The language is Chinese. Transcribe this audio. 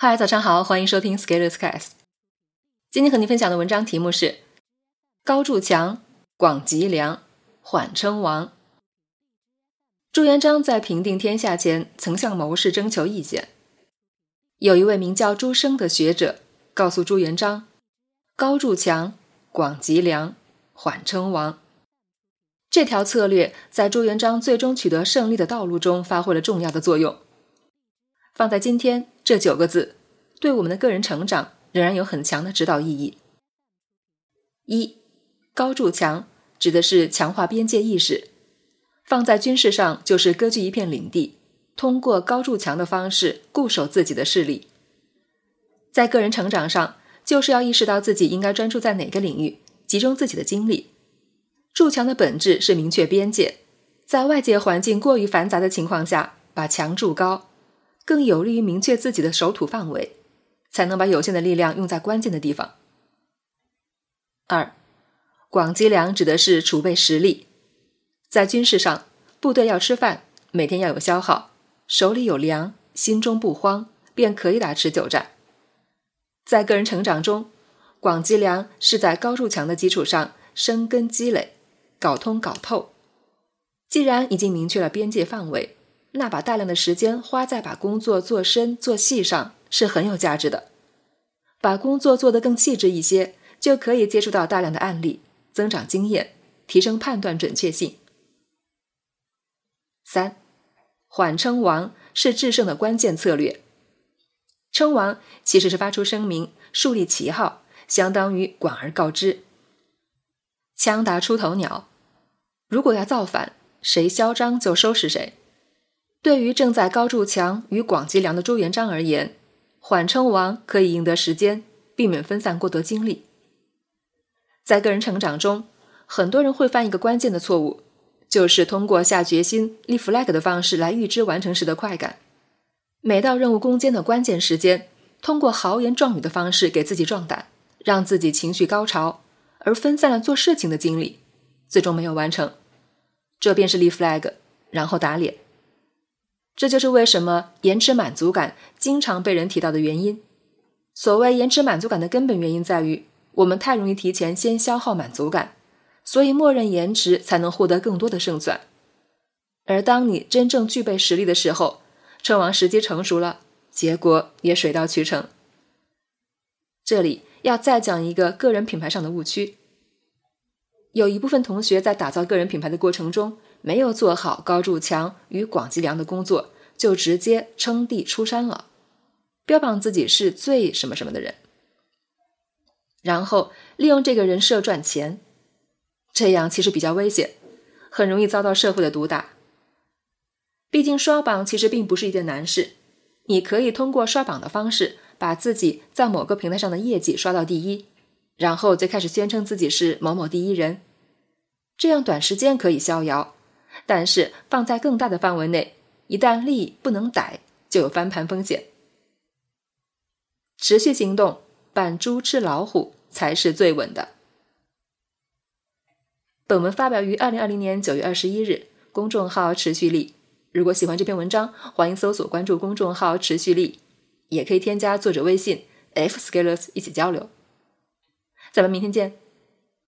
嗨，早上好，欢迎收听 Scalers Cast。今天和您分享的文章题目是“高筑墙，广积粮，缓称王”。朱元璋在平定天下前，曾向谋士征求意见。有一位名叫朱生的学者告诉朱元璋：“高筑墙，广积粮，缓称王。”这条策略在朱元璋最终取得胜利的道路中发挥了重要的作用。放在今天，这九个字对我们的个人成长仍然有很强的指导意义。一，高筑墙指的是强化边界意识，放在军事上就是割据一片领地，通过高筑墙的方式固守自己的势力。在个人成长上，就是要意识到自己应该专注在哪个领域，集中自己的精力。筑墙的本质是明确边界，在外界环境过于繁杂的情况下，把墙筑高。更有利于明确自己的守土范围，才能把有限的力量用在关键的地方。二，广积粮指的是储备实力，在军事上，部队要吃饭，每天要有消耗，手里有粮，心中不慌，便可以打持久战。在个人成长中，广积粮是在高筑墙的基础上生根积累，搞通搞透。既然已经明确了边界范围。那把大量的时间花在把工作做深做细上是很有价值的。把工作做得更细致一些，就可以接触到大量的案例，增长经验，提升判断准确性。三，缓称王是制胜的关键策略。称王其实是发出声明，树立旗号，相当于广而告之。枪打出头鸟，如果要造反，谁嚣张就收拾谁。对于正在高筑墙与广积粮的朱元璋而言，缓称王可以赢得时间，避免分散过多精力。在个人成长中，很多人会犯一个关键的错误，就是通过下决心、立 flag 的方式来预知完成时的快感。每到任务攻坚的关键时间，通过豪言壮语的方式给自己壮胆，让自己情绪高潮，而分散了做事情的精力，最终没有完成。这便是立 flag，然后打脸。这就是为什么延迟满足感经常被人提到的原因。所谓延迟满足感的根本原因在于，我们太容易提前先消耗满足感，所以默认延迟才能获得更多的胜算。而当你真正具备实力的时候，称王时机成熟了，结果也水到渠成。这里要再讲一个个人品牌上的误区：有一部分同学在打造个人品牌的过程中。没有做好高筑墙与广积粮的工作，就直接称帝出山了，标榜自己是最什么什么的人，然后利用这个人设赚钱，这样其实比较危险，很容易遭到社会的毒打。毕竟刷榜其实并不是一件难事，你可以通过刷榜的方式，把自己在某个平台上的业绩刷到第一，然后再开始宣称自己是某某第一人，这样短时间可以逍遥。但是放在更大的范围内，一旦利不能逮，就有翻盘风险。持续行动，扮猪吃老虎才是最稳的。本文发表于二零二零年九月二十一日，公众号持续力。如果喜欢这篇文章，欢迎搜索关注公众号持续力，也可以添加作者微信 f scalers 一起交流。咱们明天见。